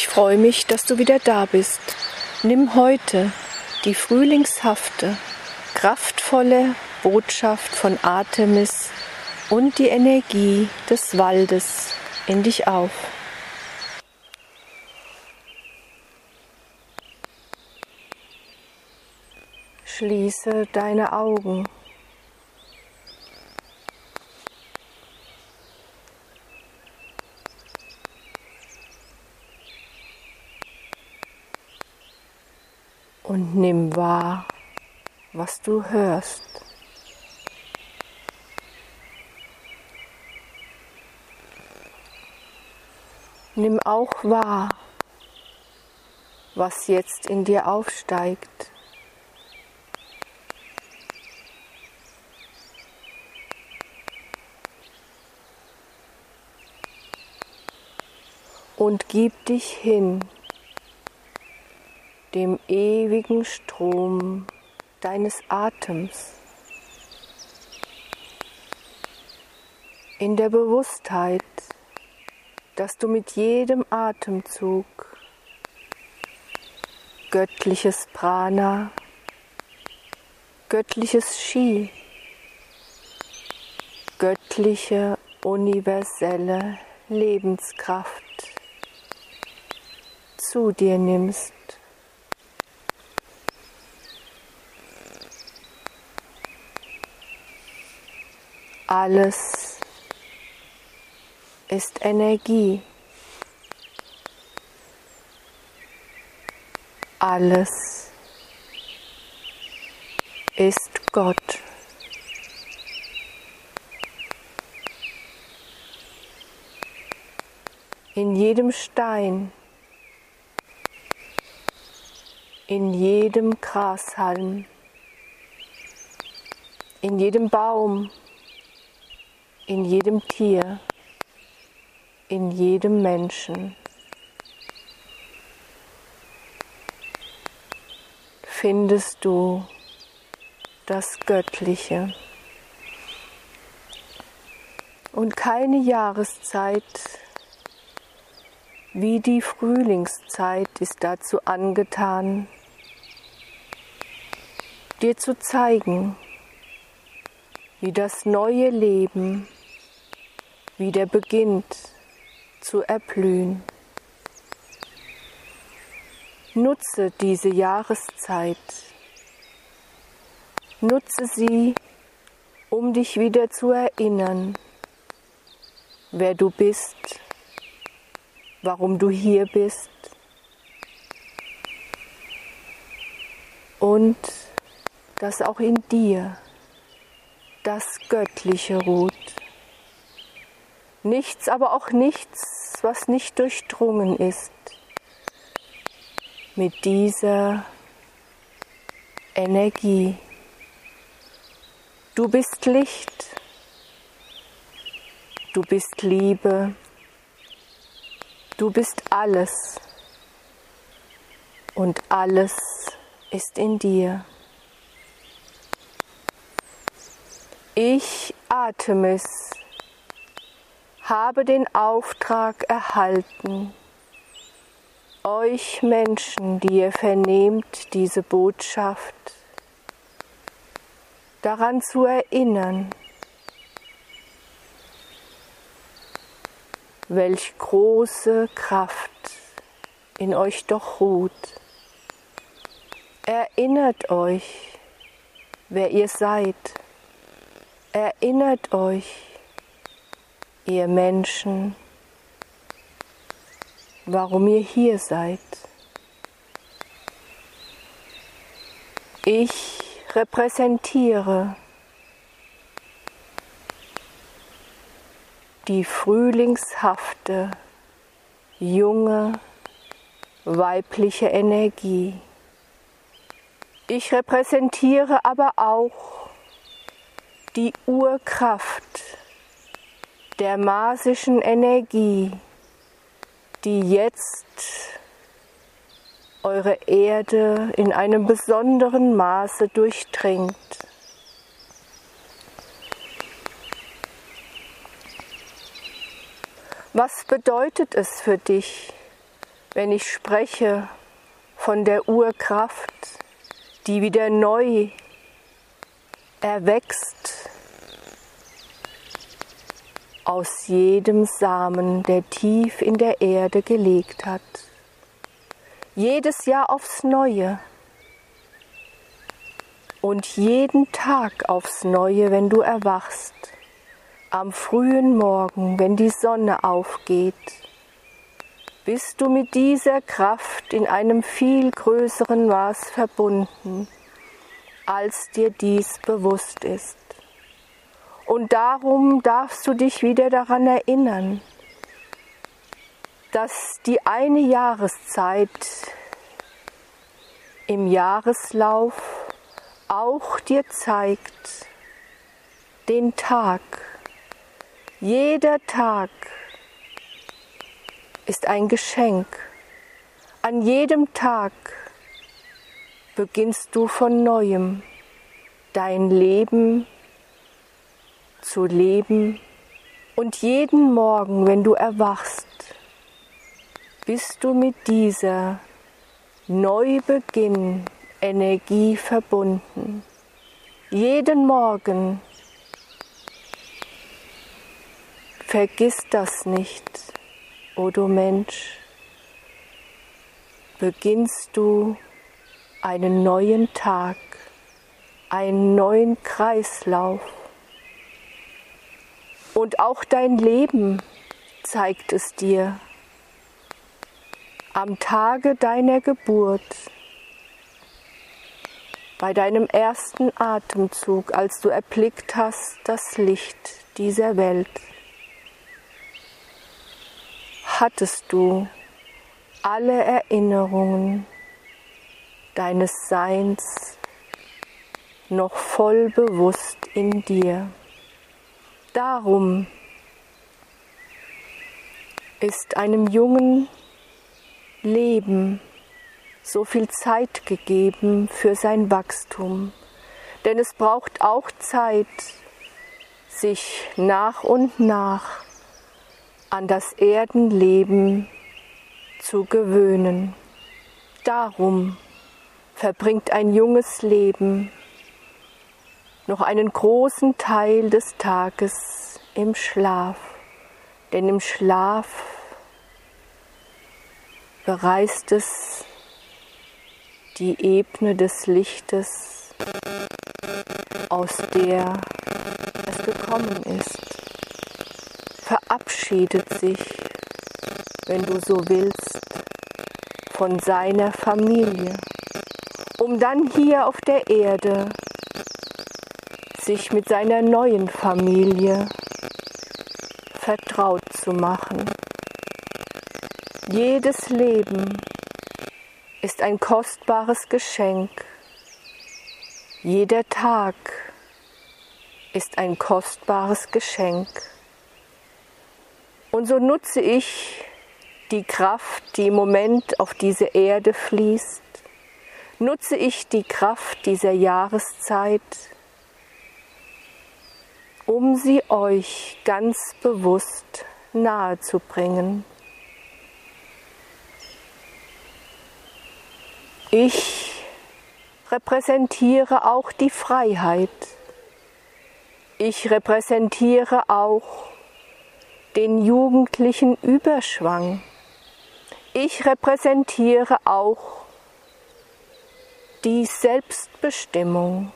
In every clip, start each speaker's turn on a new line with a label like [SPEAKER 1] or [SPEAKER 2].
[SPEAKER 1] Ich freue mich, dass du wieder da bist. Nimm heute die frühlingshafte, kraftvolle Botschaft von Artemis und die Energie des Waldes in dich auf. Schließe deine Augen. Und nimm wahr, was du hörst. Nimm auch wahr, was jetzt in dir aufsteigt. Und gib dich hin dem ewigen Strom deines Atems. In der Bewusstheit, dass du mit jedem Atemzug göttliches Prana, göttliches Shi, göttliche universelle Lebenskraft zu dir nimmst. Alles ist Energie. Alles ist Gott. In jedem Stein, in jedem Grashalm, in jedem Baum, in jedem Tier in jedem Menschen. Findest du das Göttliche. Und keine Jahreszeit wie die Frühlingszeit ist dazu angetan, dir zu zeigen, wie das neue Leben wieder beginnt zu erblühen. Nutze diese Jahreszeit. Nutze sie, um dich wieder zu erinnern, wer du bist, warum du hier bist und dass auch in dir das Göttliche ruht. Nichts, aber auch nichts, was nicht durchdrungen ist. Mit dieser Energie. Du bist Licht, du bist Liebe, du bist alles. Und alles ist in dir. Ich atme es habe den Auftrag erhalten, euch Menschen, die ihr vernehmt diese Botschaft, daran zu erinnern, welch große Kraft in euch doch ruht. Erinnert euch, wer ihr seid. Erinnert euch, ihr Menschen, warum ihr hier seid. Ich repräsentiere die frühlingshafte, junge, weibliche Energie. Ich repräsentiere aber auch die Urkraft der marsischen Energie, die jetzt eure Erde in einem besonderen Maße durchdringt. Was bedeutet es für dich, wenn ich spreche von der Urkraft, die wieder neu erwächst aus jedem Samen, der tief in der Erde gelegt hat. Jedes Jahr aufs Neue und jeden Tag aufs Neue, wenn du erwachst, am frühen Morgen, wenn die Sonne aufgeht, bist du mit dieser Kraft in einem viel größeren Maß verbunden, als dir dies bewusst ist. Und darum darfst du dich wieder daran erinnern, dass die eine Jahreszeit im Jahreslauf auch dir zeigt den Tag. Jeder Tag ist ein Geschenk. An jedem Tag beginnst du von neuem dein Leben zu leben und jeden Morgen, wenn du erwachst, bist du mit dieser Neubeginn Energie verbunden. Jeden Morgen vergiss das nicht, o oh du Mensch, beginnst du einen neuen Tag, einen neuen Kreislauf. Und auch dein Leben zeigt es dir. Am Tage deiner Geburt bei deinem ersten Atemzug, als du erblickt hast das Licht dieser Welt, hattest du alle Erinnerungen deines Seins noch voll bewusst in dir. Darum ist einem jungen Leben so viel Zeit gegeben für sein Wachstum. Denn es braucht auch Zeit, sich nach und nach an das Erdenleben zu gewöhnen. Darum verbringt ein junges Leben noch einen großen Teil des Tages im Schlaf. Denn im Schlaf bereist es die Ebene des Lichtes, aus der es gekommen ist, verabschiedet sich, wenn du so willst, von seiner Familie, um dann hier auf der Erde sich mit seiner neuen Familie vertraut zu machen. Jedes Leben ist ein kostbares Geschenk. Jeder Tag ist ein kostbares Geschenk. Und so nutze ich die Kraft, die im Moment auf diese Erde fließt, nutze ich die Kraft dieser Jahreszeit, um sie euch ganz bewusst nahe zu bringen. Ich repräsentiere auch die Freiheit. Ich repräsentiere auch den jugendlichen Überschwang. Ich repräsentiere auch die Selbstbestimmung.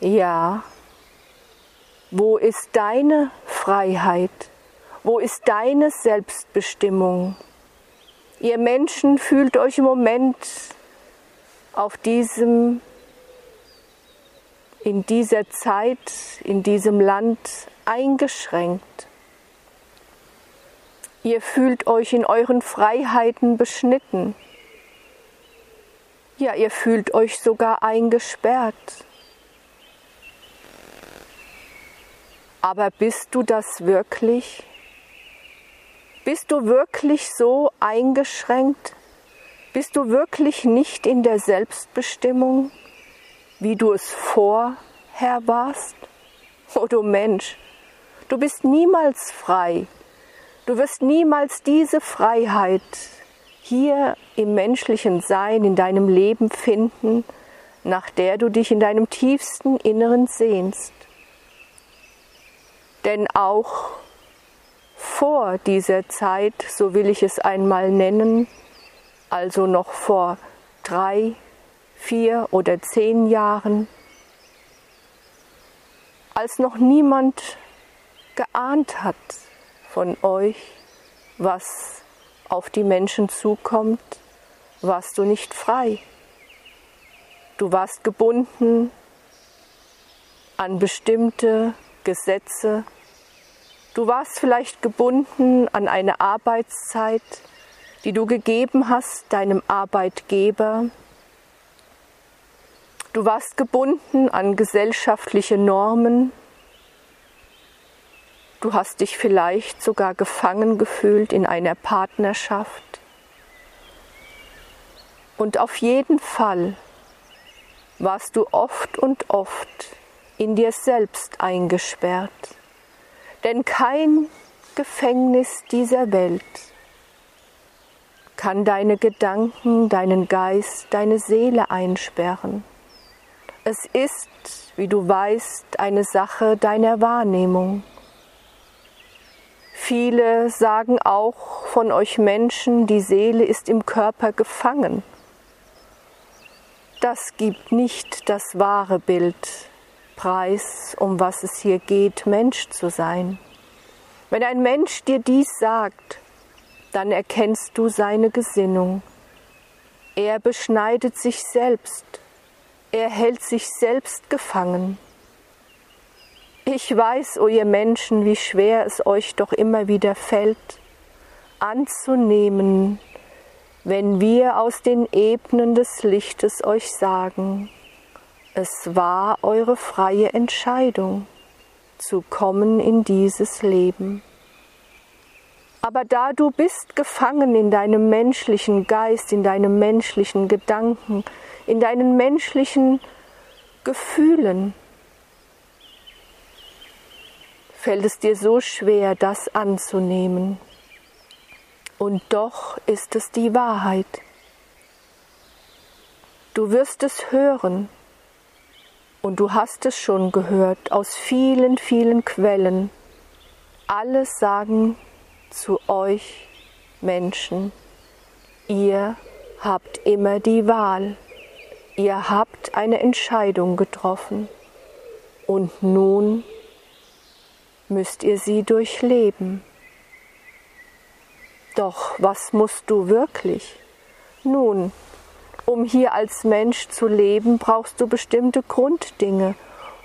[SPEAKER 1] Ja, wo ist deine Freiheit? Wo ist deine Selbstbestimmung? Ihr Menschen fühlt euch im Moment auf diesem, in dieser Zeit, in diesem Land eingeschränkt. Ihr fühlt euch in euren Freiheiten beschnitten. Ja, ihr fühlt euch sogar eingesperrt. Aber bist du das wirklich? Bist du wirklich so eingeschränkt? Bist du wirklich nicht in der Selbstbestimmung, wie du es vorher warst? Oh du Mensch, du bist niemals frei, Du wirst niemals diese Freiheit hier im menschlichen Sein, in deinem Leben finden, nach der du dich in deinem tiefsten Inneren sehnst. Denn auch vor dieser Zeit, so will ich es einmal nennen, also noch vor drei, vier oder zehn Jahren, als noch niemand geahnt hat von euch, was auf die Menschen zukommt, warst du nicht frei. Du warst gebunden an bestimmte Gesetze. Du warst vielleicht gebunden an eine Arbeitszeit, die du gegeben hast deinem Arbeitgeber. Du warst gebunden an gesellschaftliche Normen. Du hast dich vielleicht sogar gefangen gefühlt in einer Partnerschaft. Und auf jeden Fall warst du oft und oft in dir selbst eingesperrt. Denn kein Gefängnis dieser Welt kann deine Gedanken, deinen Geist, deine Seele einsperren. Es ist, wie du weißt, eine Sache deiner Wahrnehmung. Viele sagen auch von euch Menschen, die Seele ist im Körper gefangen. Das gibt nicht das wahre Bild preis, um was es hier geht, Mensch zu sein. Wenn ein Mensch dir dies sagt, dann erkennst du seine Gesinnung. Er beschneidet sich selbst, er hält sich selbst gefangen. Ich weiß, o oh ihr Menschen, wie schwer es euch doch immer wieder fällt, anzunehmen, wenn wir aus den Ebenen des Lichtes euch sagen, es war eure freie Entscheidung, zu kommen in dieses Leben. Aber da du bist gefangen in deinem menschlichen Geist, in deinem menschlichen Gedanken, in deinen menschlichen Gefühlen, fällt es dir so schwer, das anzunehmen. Und doch ist es die Wahrheit. Du wirst es hören und du hast es schon gehört aus vielen, vielen Quellen. Alle sagen zu euch Menschen, ihr habt immer die Wahl, ihr habt eine Entscheidung getroffen und nun müsst ihr sie durchleben. Doch was musst du wirklich? Nun, um hier als Mensch zu leben, brauchst du bestimmte Grunddinge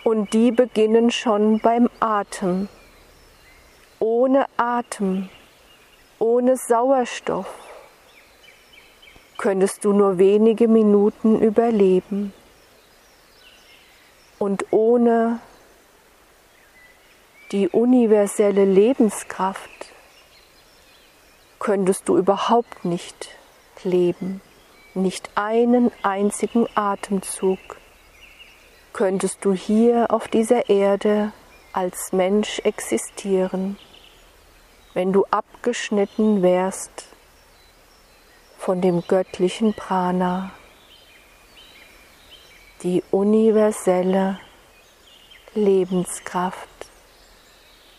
[SPEAKER 1] und die beginnen schon beim Atem. Ohne Atem ohne Sauerstoff könntest du nur wenige Minuten überleben. Und ohne die universelle Lebenskraft könntest du überhaupt nicht leben. Nicht einen einzigen Atemzug. Könntest du hier auf dieser Erde als Mensch existieren? Wenn du abgeschnitten wärst von dem göttlichen Prana, die universelle Lebenskraft,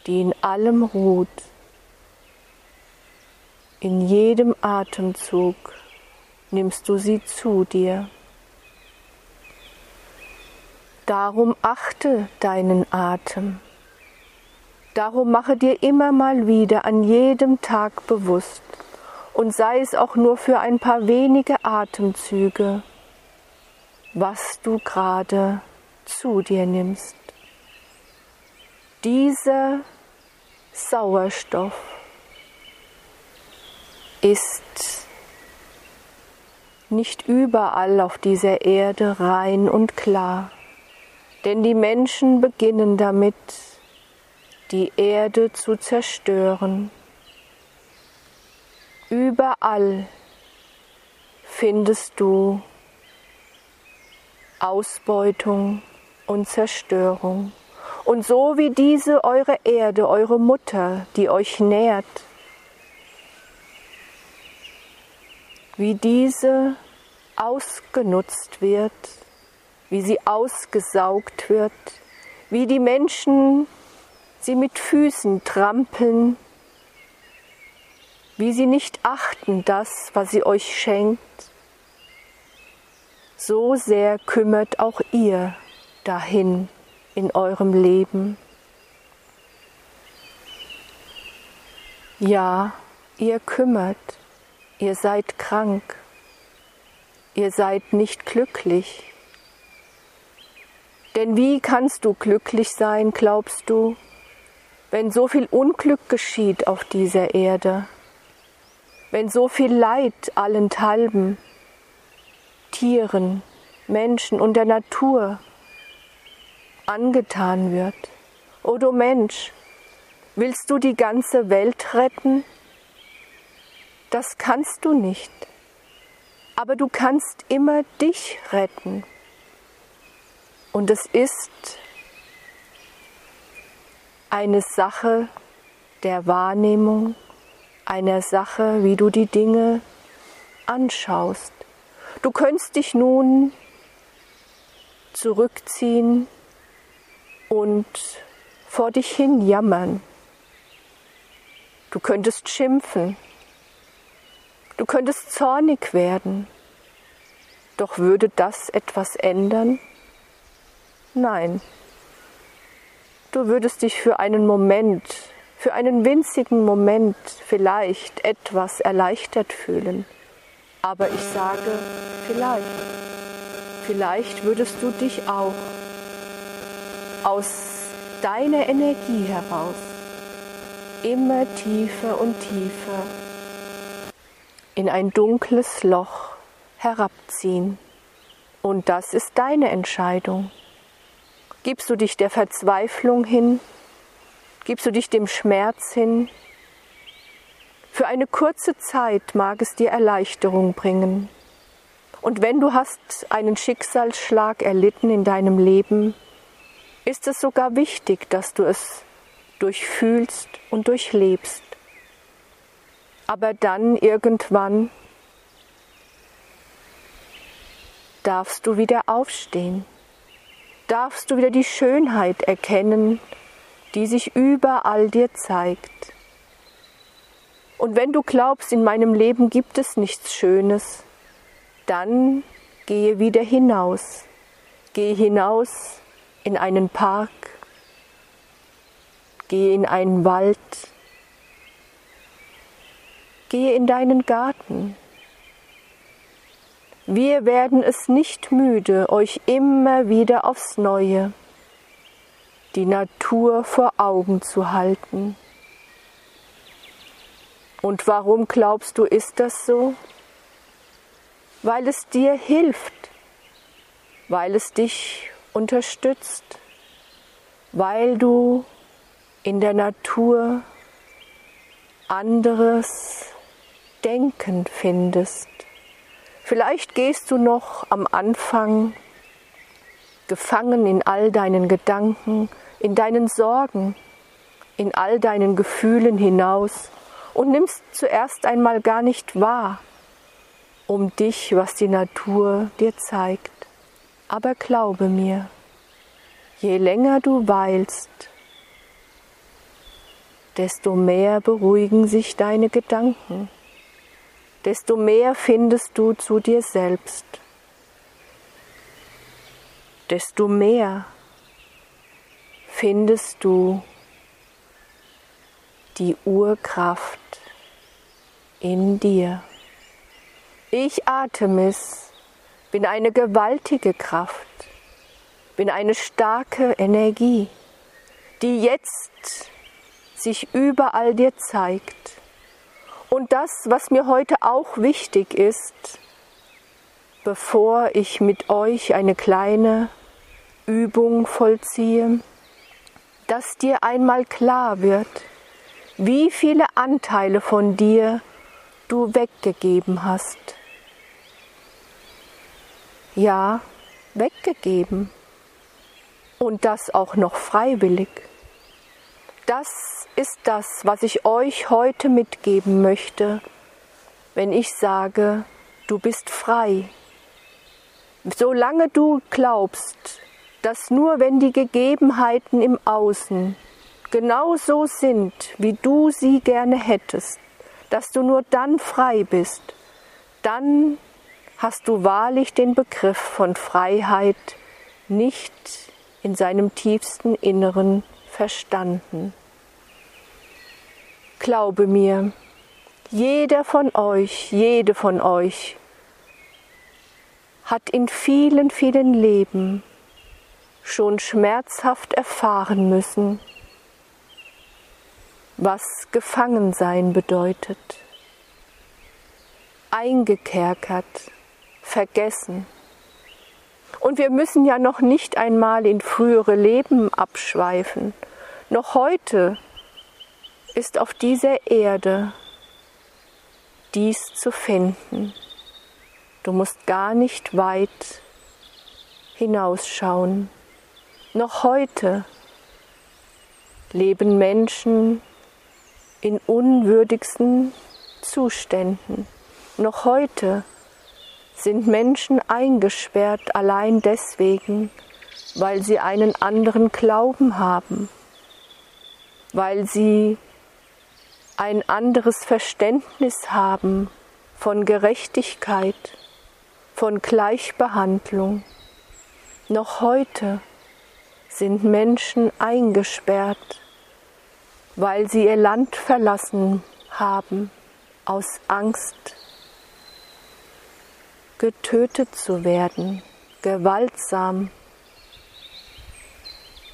[SPEAKER 1] die in allem ruht, in jedem Atemzug nimmst du sie zu dir. Darum achte deinen Atem. Darum mache dir immer mal wieder an jedem Tag bewusst und sei es auch nur für ein paar wenige Atemzüge, was du gerade zu dir nimmst. Dieser Sauerstoff ist nicht überall auf dieser Erde rein und klar, denn die Menschen beginnen damit, die Erde zu zerstören. Überall findest du Ausbeutung und Zerstörung. Und so wie diese eure Erde, eure Mutter, die euch nährt, wie diese ausgenutzt wird, wie sie ausgesaugt wird, wie die Menschen sie mit Füßen trampeln, wie sie nicht achten das, was sie euch schenkt, so sehr kümmert auch ihr dahin in eurem Leben. Ja, ihr kümmert, ihr seid krank, ihr seid nicht glücklich. Denn wie kannst du glücklich sein, glaubst du, wenn so viel Unglück geschieht auf dieser Erde, wenn so viel Leid allenthalben, Tieren, Menschen und der Natur angetan wird. O du Mensch, willst du die ganze Welt retten? Das kannst du nicht, aber du kannst immer dich retten. Und es ist eine Sache der Wahrnehmung, einer Sache, wie du die Dinge anschaust. Du könntest dich nun zurückziehen und vor dich hin jammern. Du könntest schimpfen. Du könntest zornig werden. Doch würde das etwas ändern? Nein. Du würdest dich für einen Moment, für einen winzigen Moment vielleicht etwas erleichtert fühlen. Aber ich sage vielleicht. Vielleicht würdest du dich auch aus deiner Energie heraus immer tiefer und tiefer in ein dunkles Loch herabziehen. Und das ist deine Entscheidung. Gibst du dich der Verzweiflung hin? Gibst du dich dem Schmerz hin? Für eine kurze Zeit mag es dir Erleichterung bringen. Und wenn du hast einen Schicksalsschlag erlitten in deinem Leben, ist es sogar wichtig, dass du es durchfühlst und durchlebst. Aber dann irgendwann darfst du wieder aufstehen darfst du wieder die Schönheit erkennen, die sich überall dir zeigt. Und wenn du glaubst, in meinem Leben gibt es nichts Schönes, dann gehe wieder hinaus. Gehe hinaus in einen Park, gehe in einen Wald, gehe in deinen Garten, wir werden es nicht müde, euch immer wieder aufs neue die Natur vor Augen zu halten. Und warum glaubst du, ist das so? Weil es dir hilft, weil es dich unterstützt, weil du in der Natur anderes Denken findest. Vielleicht gehst du noch am Anfang gefangen in all deinen Gedanken, in deinen Sorgen, in all deinen Gefühlen hinaus und nimmst zuerst einmal gar nicht wahr um dich, was die Natur dir zeigt. Aber glaube mir, je länger du weilst, desto mehr beruhigen sich deine Gedanken desto mehr findest du zu dir selbst, desto mehr findest du die Urkraft in dir. Ich Artemis bin eine gewaltige Kraft, bin eine starke Energie, die jetzt sich überall dir zeigt und das, was mir heute auch wichtig ist, bevor ich mit euch eine kleine Übung vollziehe, dass dir einmal klar wird, wie viele Anteile von dir du weggegeben hast. Ja, weggegeben. Und das auch noch freiwillig. Das ist das, was ich euch heute mitgeben möchte, wenn ich sage, Du bist frei. Solange du glaubst, dass nur wenn die Gegebenheiten im Außen genau so sind, wie du sie gerne hättest, dass du nur dann frei bist, dann hast du wahrlich den Begriff von Freiheit nicht in seinem tiefsten Inneren verstanden. Glaube mir, jeder von euch, jede von euch hat in vielen, vielen Leben schon schmerzhaft erfahren müssen, was Gefangensein bedeutet, eingekerkert, vergessen. Und wir müssen ja noch nicht einmal in frühere Leben abschweifen. Noch heute ist auf dieser Erde dies zu finden. Du musst gar nicht weit hinausschauen. Noch heute leben Menschen in unwürdigsten Zuständen. Noch heute sind Menschen eingesperrt allein deswegen, weil sie einen anderen Glauben haben, weil sie ein anderes Verständnis haben von Gerechtigkeit, von Gleichbehandlung. Noch heute sind Menschen eingesperrt, weil sie ihr Land verlassen haben aus Angst, getötet zu werden, gewaltsam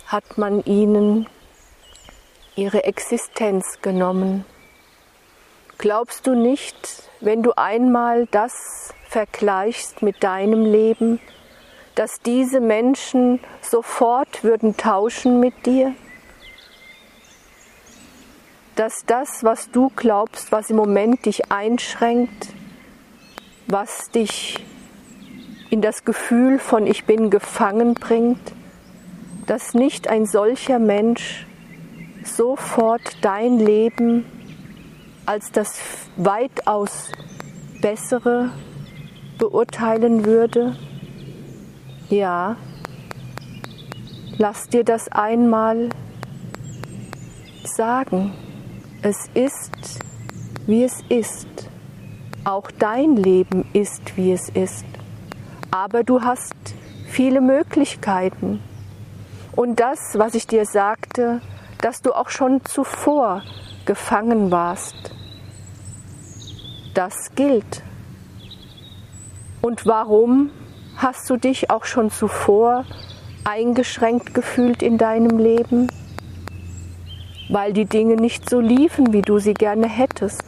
[SPEAKER 1] hat man ihnen ihre Existenz genommen. Glaubst du nicht, wenn du einmal das vergleichst mit deinem Leben, dass diese Menschen sofort würden tauschen mit dir? Dass das, was du glaubst, was im Moment dich einschränkt, was dich in das Gefühl von ich bin gefangen bringt, dass nicht ein solcher Mensch sofort dein Leben als das weitaus bessere beurteilen würde? Ja, lass dir das einmal sagen. Es ist, wie es ist. Auch dein Leben ist, wie es ist. Aber du hast viele Möglichkeiten. Und das, was ich dir sagte, dass du auch schon zuvor gefangen warst, das gilt. Und warum hast du dich auch schon zuvor eingeschränkt gefühlt in deinem Leben? Weil die Dinge nicht so liefen, wie du sie gerne hättest.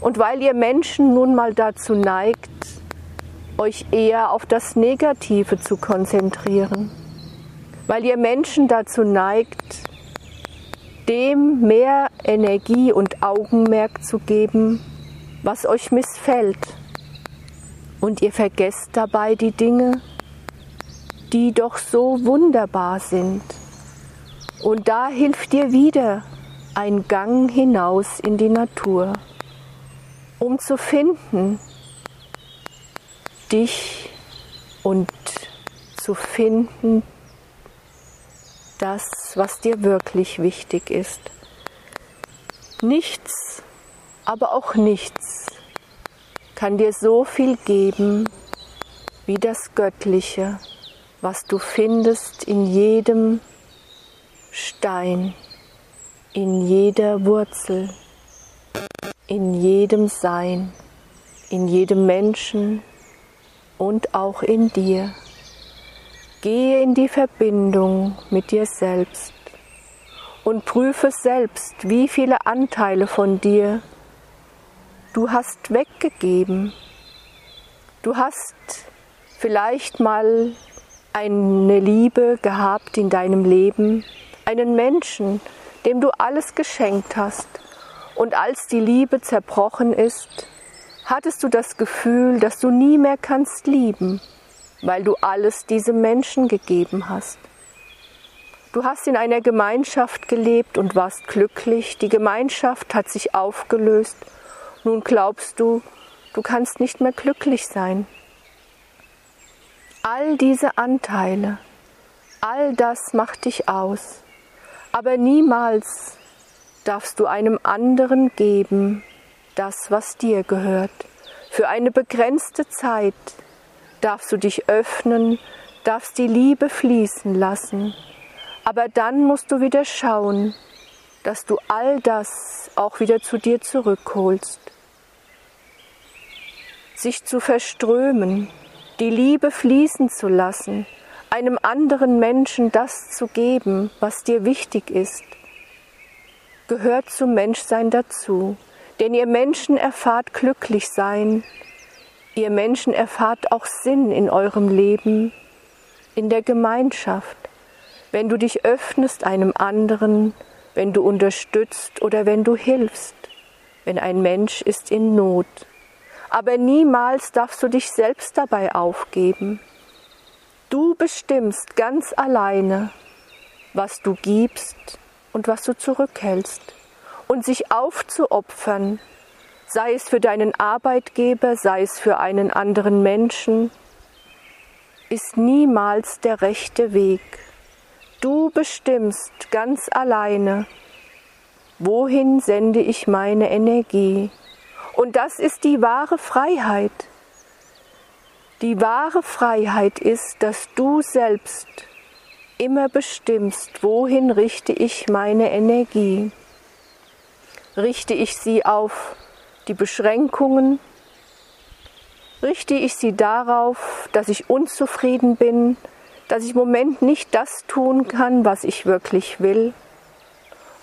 [SPEAKER 1] Und weil ihr Menschen nun mal dazu neigt, euch eher auf das Negative zu konzentrieren. Weil ihr Menschen dazu neigt, dem mehr Energie und Augenmerk zu geben, was euch missfällt. Und ihr vergesst dabei die Dinge, die doch so wunderbar sind. Und da hilft dir wieder ein Gang hinaus in die Natur, um zu finden, dich und zu finden, das, was dir wirklich wichtig ist. Nichts aber auch nichts kann dir so viel geben wie das Göttliche, was du findest in jedem Stein, in jeder Wurzel, in jedem Sein, in jedem Menschen und auch in dir. Gehe in die Verbindung mit dir selbst und prüfe selbst, wie viele Anteile von dir Du hast weggegeben. Du hast vielleicht mal eine Liebe gehabt in deinem Leben, einen Menschen, dem du alles geschenkt hast. Und als die Liebe zerbrochen ist, hattest du das Gefühl, dass du nie mehr kannst lieben, weil du alles diesem Menschen gegeben hast. Du hast in einer Gemeinschaft gelebt und warst glücklich, die Gemeinschaft hat sich aufgelöst nun glaubst du, du kannst nicht mehr glücklich sein. All diese Anteile, all das macht dich aus, aber niemals darfst du einem anderen geben das, was dir gehört. Für eine begrenzte Zeit darfst du dich öffnen, darfst die Liebe fließen lassen, aber dann musst du wieder schauen, dass du all das auch wieder zu dir zurückholst. Sich zu verströmen, die Liebe fließen zu lassen, einem anderen Menschen das zu geben, was dir wichtig ist, gehört zum Menschsein dazu. Denn ihr Menschen erfahrt glücklich sein, ihr Menschen erfahrt auch Sinn in eurem Leben, in der Gemeinschaft, wenn du dich öffnest einem anderen, wenn du unterstützt oder wenn du hilfst, wenn ein Mensch ist in Not. Aber niemals darfst du dich selbst dabei aufgeben. Du bestimmst ganz alleine, was du gibst und was du zurückhältst und sich aufzuopfern, sei es für deinen Arbeitgeber, sei es für einen anderen Menschen, ist niemals der rechte Weg. Du bestimmst ganz alleine, wohin sende ich meine Energie. Und das ist die wahre Freiheit. Die wahre Freiheit ist, dass du selbst immer bestimmst, wohin richte ich meine Energie richte ich sie auf die Beschränkungen, richte ich sie darauf, dass ich unzufrieden bin, dass ich im Moment nicht das tun kann, was ich wirklich will,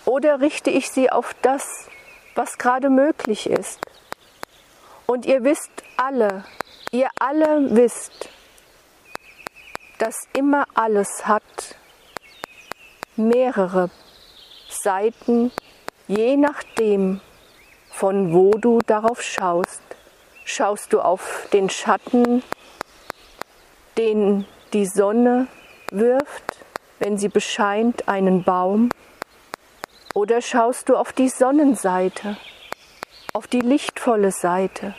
[SPEAKER 1] oder richte ich sie auf das, was gerade möglich ist. Und ihr wisst alle, ihr alle wisst, dass immer alles hat mehrere Seiten, Je nachdem, von wo du darauf schaust, schaust du auf den Schatten, den die Sonne wirft, wenn sie bescheint einen Baum, oder schaust du auf die Sonnenseite, auf die lichtvolle Seite.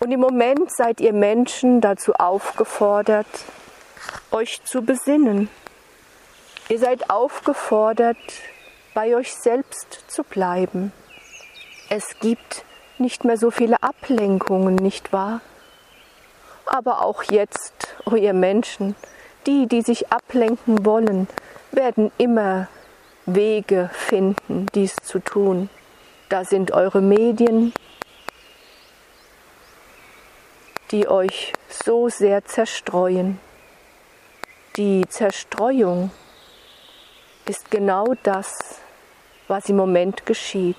[SPEAKER 1] Und im Moment seid ihr Menschen dazu aufgefordert, euch zu besinnen. Ihr seid aufgefordert, bei euch selbst zu bleiben. Es gibt nicht mehr so viele Ablenkungen, nicht wahr? Aber auch jetzt, oh ihr Menschen, die, die sich ablenken wollen, werden immer Wege finden, dies zu tun. Da sind eure Medien, die euch so sehr zerstreuen. Die Zerstreuung ist genau das, was im Moment geschieht.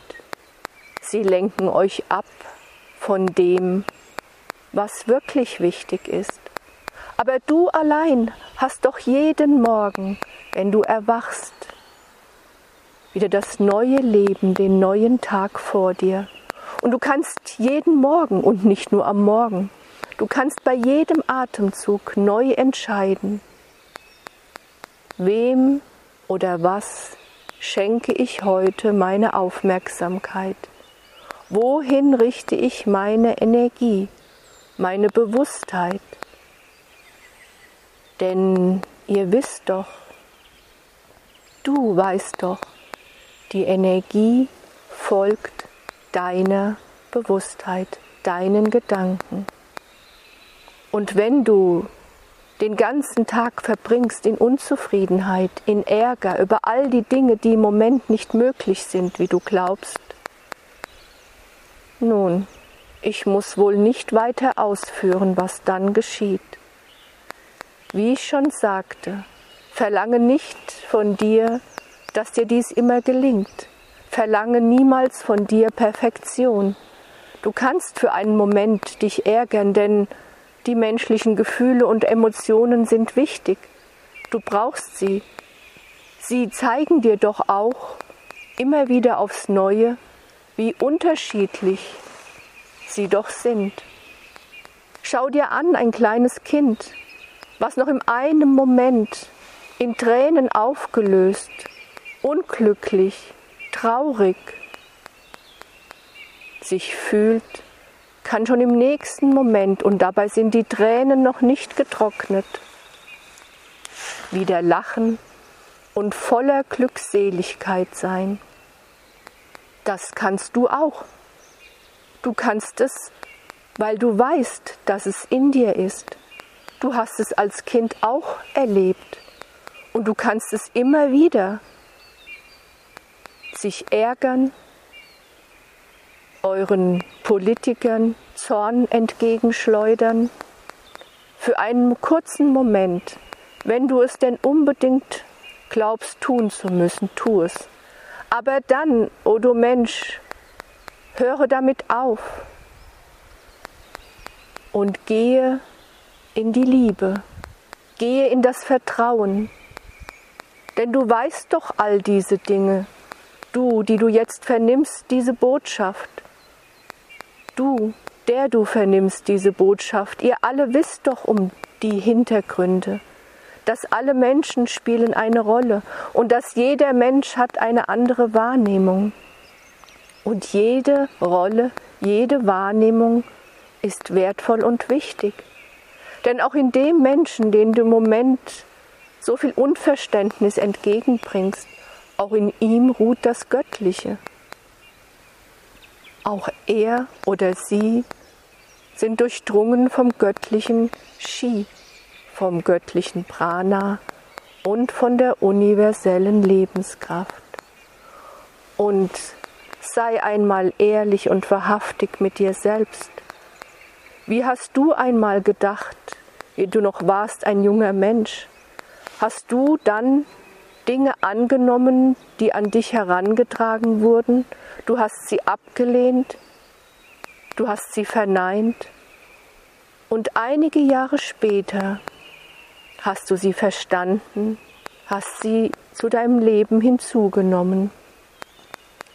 [SPEAKER 1] Sie lenken euch ab von dem, was wirklich wichtig ist. Aber du allein hast doch jeden Morgen, wenn du erwachst, wieder das neue Leben, den neuen Tag vor dir. Und du kannst jeden Morgen und nicht nur am Morgen, du kannst bei jedem Atemzug neu entscheiden, wem oder was schenke ich heute meine Aufmerksamkeit? Wohin richte ich meine Energie, meine Bewusstheit? Denn ihr wisst doch, du weißt doch, die Energie folgt deiner Bewusstheit, deinen Gedanken. Und wenn du den ganzen Tag verbringst in Unzufriedenheit, in Ärger über all die Dinge, die im Moment nicht möglich sind, wie du glaubst, nun, ich muss wohl nicht weiter ausführen, was dann geschieht. Wie ich schon sagte, verlange nicht von dir, dass dir dies immer gelingt. Verlange niemals von dir Perfektion. Du kannst für einen Moment dich ärgern, denn die menschlichen Gefühle und Emotionen sind wichtig. Du brauchst sie. Sie zeigen dir doch auch immer wieder aufs Neue, wie unterschiedlich sie doch sind. Schau dir an ein kleines Kind, was noch in einem Moment in Tränen aufgelöst, unglücklich, traurig sich fühlt, kann schon im nächsten Moment, und dabei sind die Tränen noch nicht getrocknet, wieder lachen und voller Glückseligkeit sein. Das kannst du auch. Du kannst es, weil du weißt, dass es in dir ist. Du hast es als Kind auch erlebt und du kannst es immer wieder sich ärgern, euren Politikern Zorn entgegenschleudern, für einen kurzen Moment, wenn du es denn unbedingt glaubst tun zu müssen, tu es. Aber dann, o oh du Mensch, höre damit auf und gehe in die Liebe, gehe in das Vertrauen, denn du weißt doch all diese Dinge, du, die du jetzt vernimmst, diese Botschaft, du, der du vernimmst diese Botschaft, ihr alle wisst doch um die Hintergründe, dass alle Menschen spielen eine Rolle und dass jeder Mensch hat eine andere Wahrnehmung. Und jede Rolle, jede Wahrnehmung ist wertvoll und wichtig. Denn auch in dem Menschen, den du im Moment so viel Unverständnis entgegenbringst, auch in ihm ruht das Göttliche. Auch er oder sie sind durchdrungen vom göttlichen Shi, vom göttlichen Prana und von der universellen Lebenskraft. Und sei einmal ehrlich und wahrhaftig mit dir selbst. Wie hast du einmal gedacht, wie du noch warst ein junger Mensch? Hast du dann Dinge angenommen, die an dich herangetragen wurden? Du hast sie abgelehnt, du hast sie verneint und einige Jahre später hast du sie verstanden, hast sie zu deinem Leben hinzugenommen.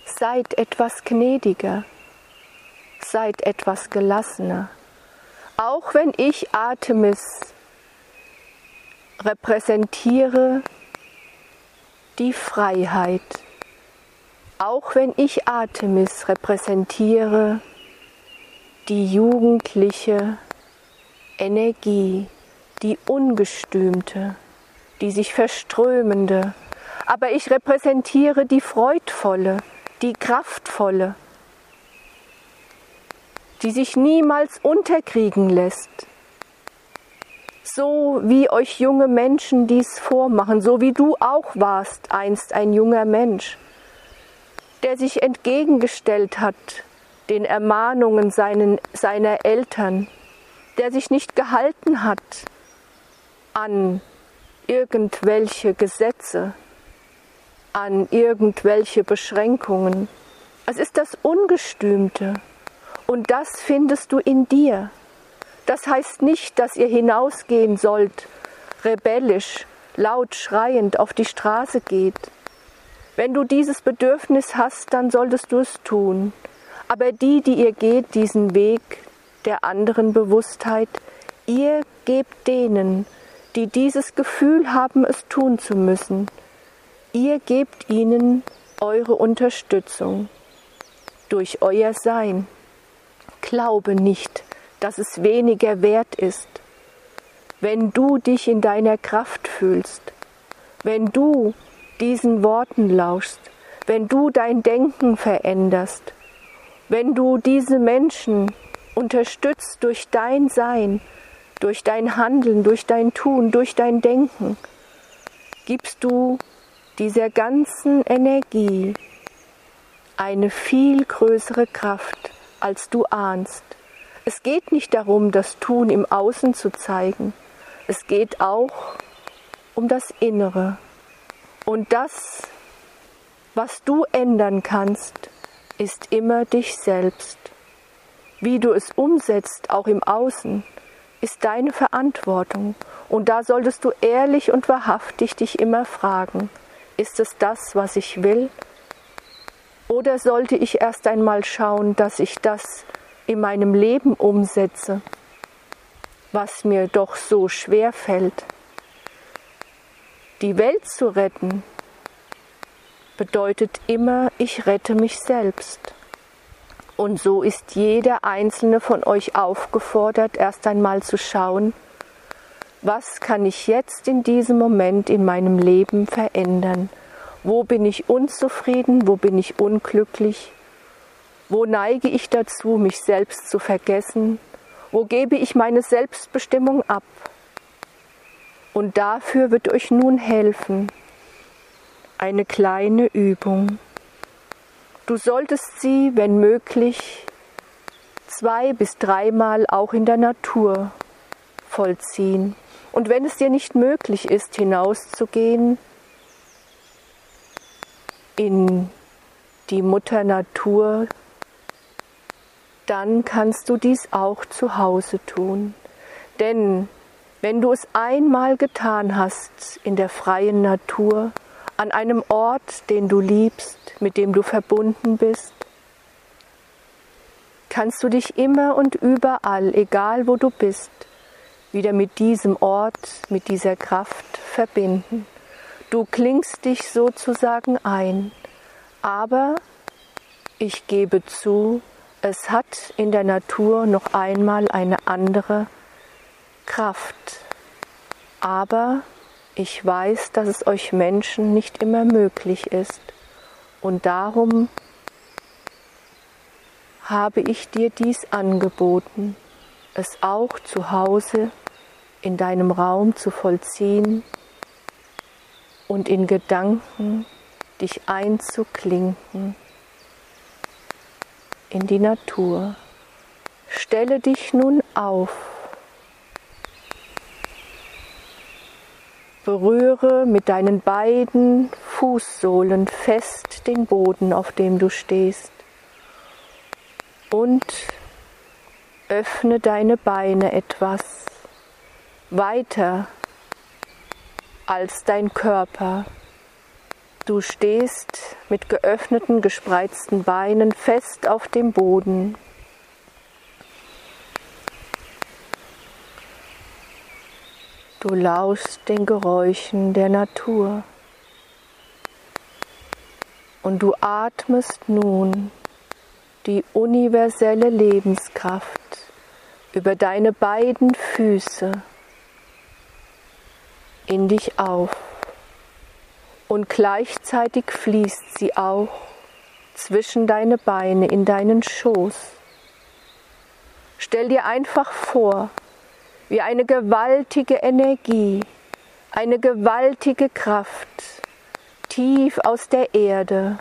[SPEAKER 1] Seid etwas gnädiger, seid etwas gelassener. Auch wenn ich Artemis repräsentiere die Freiheit, auch wenn ich Artemis repräsentiere die jugendliche Energie, die ungestümte, die sich verströmende, aber ich repräsentiere die freudvolle, die kraftvolle, die sich niemals unterkriegen lässt. So wie euch junge Menschen dies vormachen, so wie du auch warst einst ein junger Mensch, der sich entgegengestellt hat den Ermahnungen seinen, seiner Eltern, der sich nicht gehalten hat an irgendwelche Gesetze, an irgendwelche Beschränkungen. Es ist das Ungestümte, und das findest du in dir. Das heißt nicht, dass ihr hinausgehen sollt, rebellisch, laut schreiend auf die Straße geht. Wenn du dieses Bedürfnis hast, dann solltest du es tun. Aber die, die ihr geht, diesen Weg der anderen Bewusstheit, ihr gebt denen, die dieses Gefühl haben, es tun zu müssen, ihr gebt ihnen eure Unterstützung durch euer Sein. Glaube nicht, dass es weniger wert ist, wenn du dich in deiner Kraft fühlst, wenn du diesen Worten lauschst, wenn du dein Denken veränderst, wenn du diese Menschen unterstützt durch dein Sein, durch dein Handeln, durch dein Tun, durch dein Denken, gibst du dieser ganzen Energie eine viel größere Kraft als du ahnst. Es geht nicht darum, das Tun im Außen zu zeigen. Es geht auch um das Innere. Und das, was du ändern kannst, ist immer dich selbst. Wie du es umsetzt, auch im Außen, ist deine Verantwortung. Und da solltest du ehrlich und wahrhaftig dich immer fragen, ist es das, was ich will? Oder sollte ich erst einmal schauen, dass ich das in meinem Leben umsetze, was mir doch so schwer fällt? Die Welt zu retten bedeutet immer, ich rette mich selbst. Und so ist jeder einzelne von euch aufgefordert, erst einmal zu schauen, was kann ich jetzt in diesem Moment in meinem Leben verändern? Wo bin ich unzufrieden? Wo bin ich unglücklich? Wo neige ich dazu, mich selbst zu vergessen? Wo gebe ich meine Selbstbestimmung ab? Und dafür wird euch nun helfen eine kleine Übung. Du solltest sie, wenn möglich, zwei bis dreimal auch in der Natur vollziehen. Und wenn es dir nicht möglich ist, hinauszugehen in die Mutter Natur, dann kannst du dies auch zu Hause tun. Denn wenn du es einmal getan hast in der freien Natur, an einem Ort, den du liebst, mit dem du verbunden bist, kannst du dich immer und überall, egal wo du bist, wieder mit diesem Ort, mit dieser Kraft verbinden. Du klingst dich sozusagen ein, aber ich gebe zu, es hat in der Natur noch einmal eine andere Kraft. Aber ich weiß, dass es euch Menschen nicht immer möglich ist. Und darum habe ich dir dies angeboten es auch zu Hause in deinem Raum zu vollziehen und in Gedanken dich einzuklinken in die Natur. Stelle dich nun auf. Berühre mit deinen beiden Fußsohlen fest den Boden, auf dem du stehst. Und Öffne deine Beine etwas weiter als dein Körper. Du stehst mit geöffneten, gespreizten Beinen fest auf dem Boden. Du lauschst den Geräuschen der Natur. Und du atmest nun die universelle Lebenskraft über deine beiden Füße in dich auf und gleichzeitig fließt sie auch zwischen deine Beine in deinen Schoß. Stell dir einfach vor, wie eine gewaltige Energie, eine gewaltige Kraft tief aus der Erde,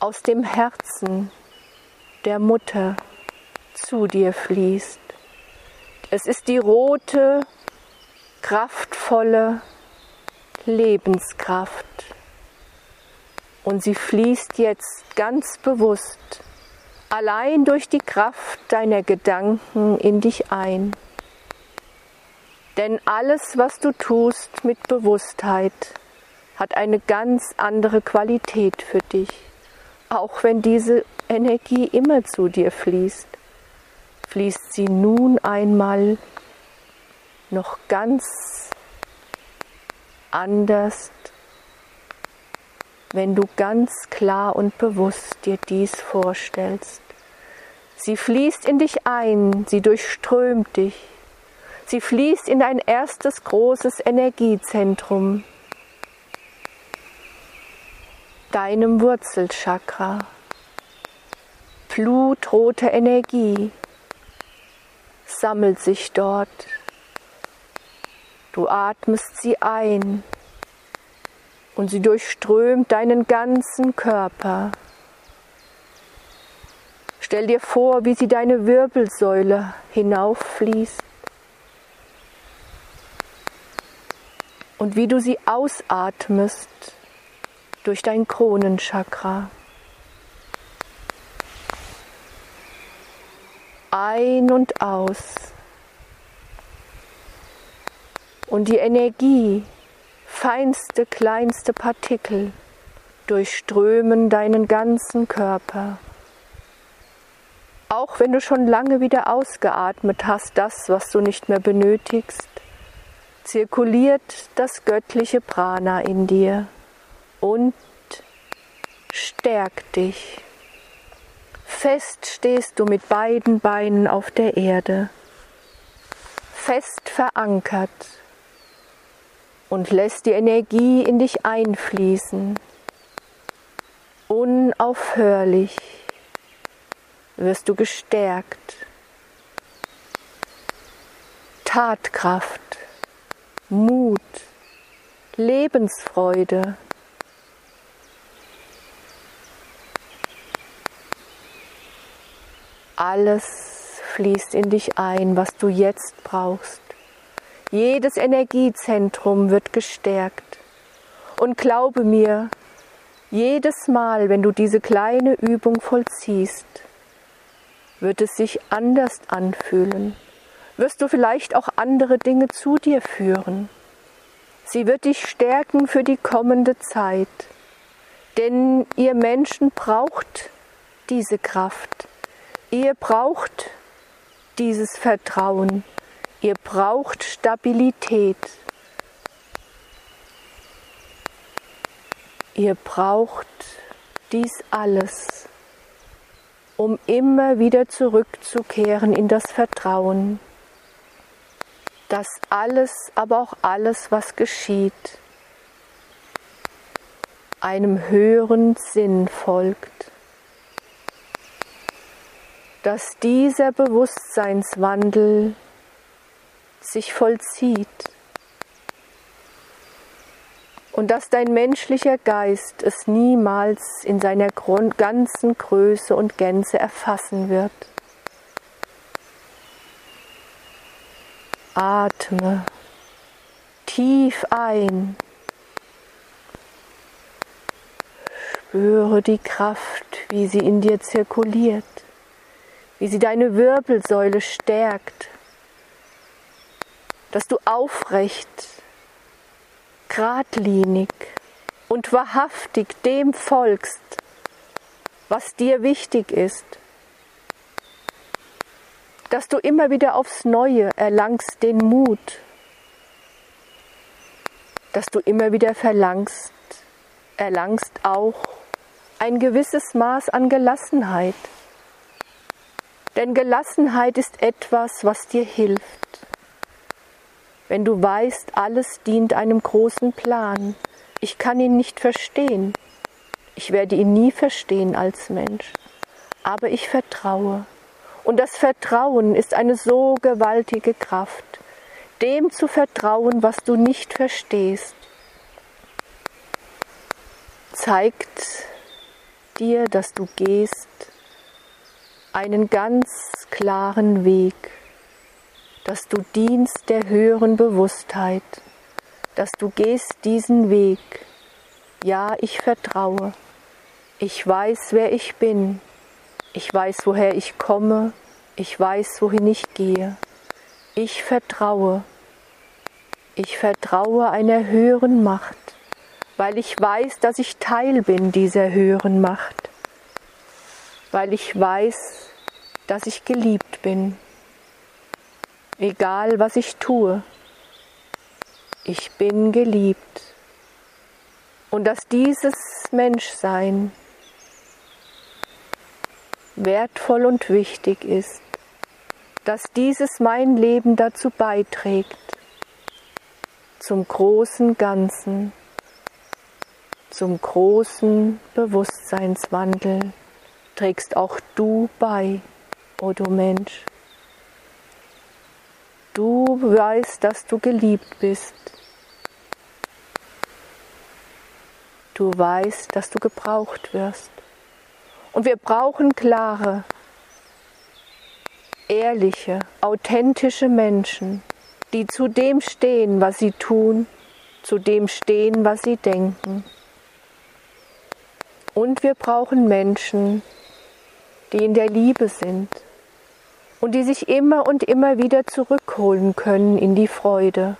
[SPEAKER 1] aus dem Herzen der Mutter zu dir fließt. Es ist die rote, kraftvolle Lebenskraft. Und sie fließt jetzt ganz bewusst allein durch die Kraft deiner Gedanken in dich ein. Denn alles, was du tust mit Bewusstheit, hat eine ganz andere Qualität für dich, auch wenn diese Energie immer zu dir fließt fließt sie nun einmal noch ganz anders, wenn du ganz klar und bewusst dir dies vorstellst. Sie fließt in dich ein, sie durchströmt dich, sie fließt in dein erstes großes Energiezentrum, deinem Wurzelchakra. Blutrote Energie, sammelt sich dort. Du atmest sie ein und sie durchströmt deinen ganzen Körper. Stell dir vor, wie sie deine Wirbelsäule hinauffließt und wie du sie ausatmest durch dein Kronenchakra. ein und aus. Und die Energie, feinste, kleinste Partikel durchströmen deinen ganzen Körper. Auch wenn du schon lange wieder ausgeatmet hast, das, was du nicht mehr benötigst, zirkuliert das göttliche Prana in dir und stärkt dich Fest stehst du mit beiden Beinen auf der Erde, fest verankert und lässt die Energie in dich einfließen. Unaufhörlich wirst du gestärkt. Tatkraft, Mut, Lebensfreude. Alles fließt in dich ein, was du jetzt brauchst. Jedes Energiezentrum wird gestärkt. Und glaube mir, jedes Mal, wenn du diese kleine Übung vollziehst, wird es sich anders anfühlen. Wirst du vielleicht auch andere Dinge zu dir führen. Sie wird dich stärken für die kommende Zeit. Denn ihr Menschen braucht diese Kraft. Ihr braucht dieses Vertrauen. Ihr braucht Stabilität. Ihr braucht dies alles, um immer wieder zurückzukehren in das Vertrauen, dass alles, aber auch alles, was geschieht, einem höheren Sinn folgt dass dieser Bewusstseinswandel sich vollzieht und dass dein menschlicher Geist es niemals in seiner ganzen Größe und Gänze erfassen wird. Atme tief ein. Spüre die Kraft, wie sie in dir zirkuliert wie sie deine Wirbelsäule stärkt, dass du aufrecht, geradlinig und wahrhaftig dem folgst, was dir wichtig ist, dass du immer wieder aufs Neue erlangst den Mut, dass du immer wieder verlangst, erlangst auch ein gewisses Maß an Gelassenheit. Denn Gelassenheit ist etwas, was dir hilft. Wenn du weißt, alles dient einem großen Plan. Ich kann ihn nicht verstehen. Ich werde ihn nie verstehen als Mensch. Aber ich vertraue. Und das Vertrauen ist eine so gewaltige Kraft, dem zu vertrauen, was du nicht verstehst, zeigt dir, dass du gehst einen ganz klaren Weg, dass du dienst der höheren Bewusstheit, dass du gehst diesen Weg. Ja, ich vertraue. Ich weiß, wer ich bin. Ich weiß, woher ich komme. Ich weiß, wohin ich gehe. Ich vertraue. Ich vertraue einer höheren Macht, weil ich weiß, dass ich Teil bin dieser höheren Macht, weil ich weiß, dass ich geliebt bin. Egal was ich tue, ich bin geliebt. Und dass dieses Menschsein wertvoll und wichtig ist, dass dieses mein Leben dazu beiträgt, zum großen Ganzen, zum großen Bewusstseinswandel trägst auch du bei oh du Mensch. Du weißt, dass du geliebt bist. Du weißt, dass du gebraucht wirst. Und wir brauchen klare, ehrliche, authentische Menschen, die zu dem stehen, was sie tun, zu dem stehen, was sie denken. Und wir brauchen Menschen, die in der Liebe sind, und die sich immer und immer wieder zurückholen können in die Freude.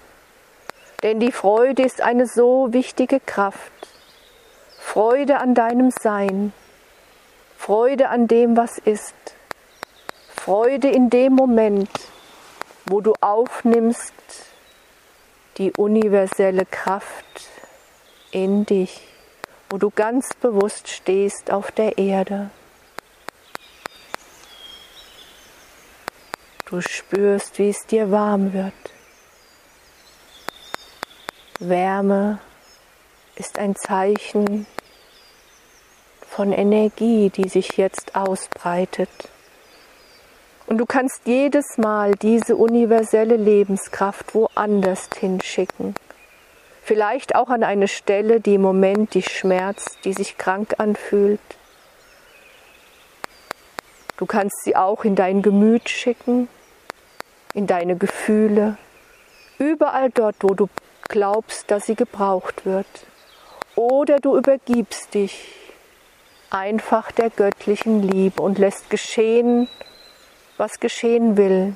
[SPEAKER 1] Denn die Freude ist eine so wichtige Kraft. Freude an deinem Sein, Freude an dem, was ist, Freude in dem Moment, wo du aufnimmst die universelle Kraft in dich, wo du ganz bewusst stehst auf der Erde. Du spürst, wie es dir warm wird. Wärme ist ein Zeichen von Energie, die sich jetzt ausbreitet. Und du kannst jedes Mal diese universelle Lebenskraft woanders hinschicken. Vielleicht auch an eine Stelle, die im Moment dich schmerzt, die sich krank anfühlt. Du kannst sie auch in dein Gemüt schicken, in deine Gefühle, überall dort, wo du glaubst, dass sie gebraucht wird. Oder du übergibst dich einfach der göttlichen Liebe und lässt geschehen, was geschehen will.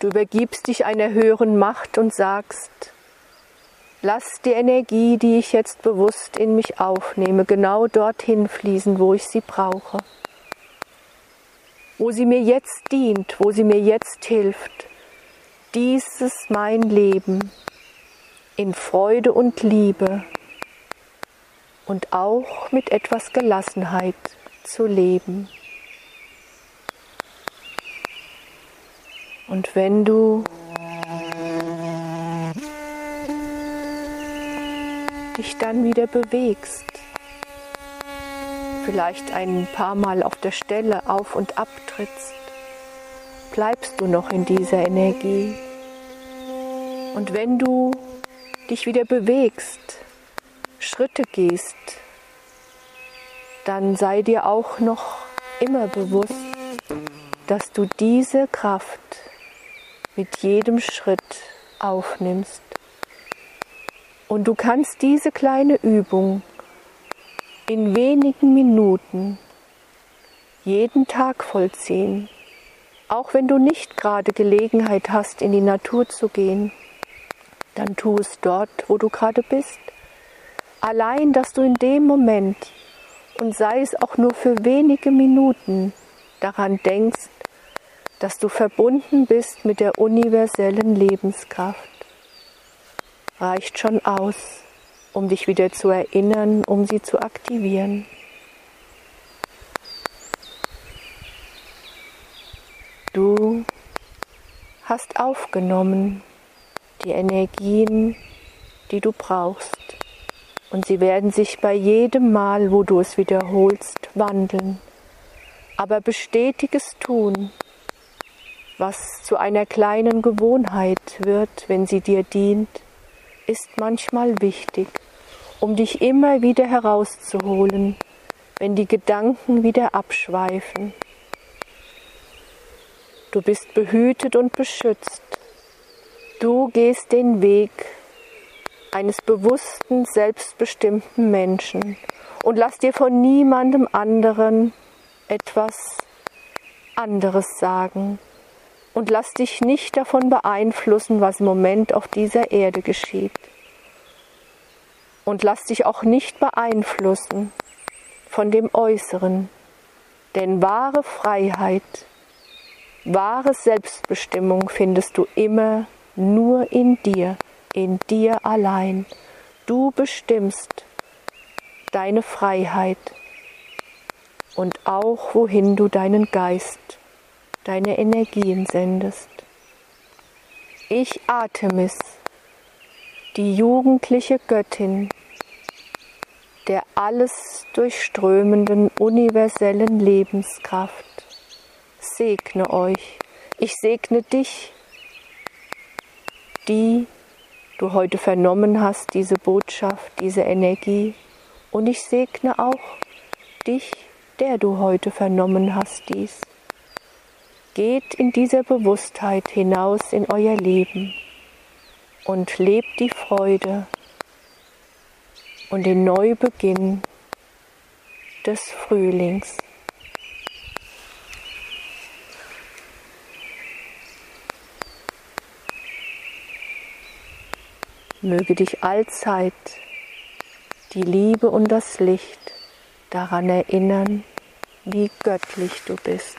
[SPEAKER 1] Du übergibst dich einer höheren Macht und sagst, lass die Energie, die ich jetzt bewusst in mich aufnehme, genau dorthin fließen, wo ich sie brauche, wo sie mir jetzt dient, wo sie mir jetzt hilft, dieses mein Leben in Freude und Liebe und auch mit etwas Gelassenheit zu leben. Und wenn du dich dann wieder bewegst, vielleicht ein paar Mal auf der Stelle auf und ab trittst, bleibst du noch in dieser Energie. Und wenn du dich wieder bewegst, Schritte gehst, dann sei dir auch noch immer bewusst, dass du diese Kraft mit jedem Schritt aufnimmst. Und du kannst diese kleine Übung in wenigen Minuten jeden Tag vollziehen, auch wenn du nicht gerade Gelegenheit hast, in die Natur zu gehen, dann tu es dort, wo du gerade bist. Allein, dass du in dem Moment und sei es auch nur für wenige Minuten daran denkst, dass du verbunden bist mit der universellen Lebenskraft, reicht schon aus, um dich wieder zu erinnern, um sie zu aktivieren. Du hast aufgenommen die Energien, die du brauchst und sie werden sich bei jedem Mal, wo du es wiederholst, wandeln. Aber bestetiges Tun, was zu einer kleinen Gewohnheit wird, wenn sie dir dient, ist manchmal wichtig, um dich immer wieder herauszuholen, wenn die Gedanken wieder abschweifen. Du bist behütet und beschützt. Du gehst den Weg, eines bewussten, selbstbestimmten Menschen und lass dir von niemandem anderen etwas anderes sagen und lass dich nicht davon beeinflussen, was im Moment auf dieser Erde geschieht. Und lass dich auch nicht beeinflussen von dem Äußeren, denn wahre Freiheit, wahre Selbstbestimmung findest du immer nur in dir in dir allein. Du bestimmst deine Freiheit und auch wohin du deinen Geist, deine Energien sendest. Ich Artemis, die jugendliche Göttin der alles durchströmenden universellen Lebenskraft, segne euch. Ich segne dich, die du heute vernommen hast, diese Botschaft, diese Energie. Und ich segne auch dich, der du heute vernommen hast dies. Geht in dieser Bewusstheit hinaus in euer Leben und lebt die Freude und den Neubeginn des Frühlings. möge dich allzeit die Liebe und das Licht daran erinnern, wie göttlich du bist.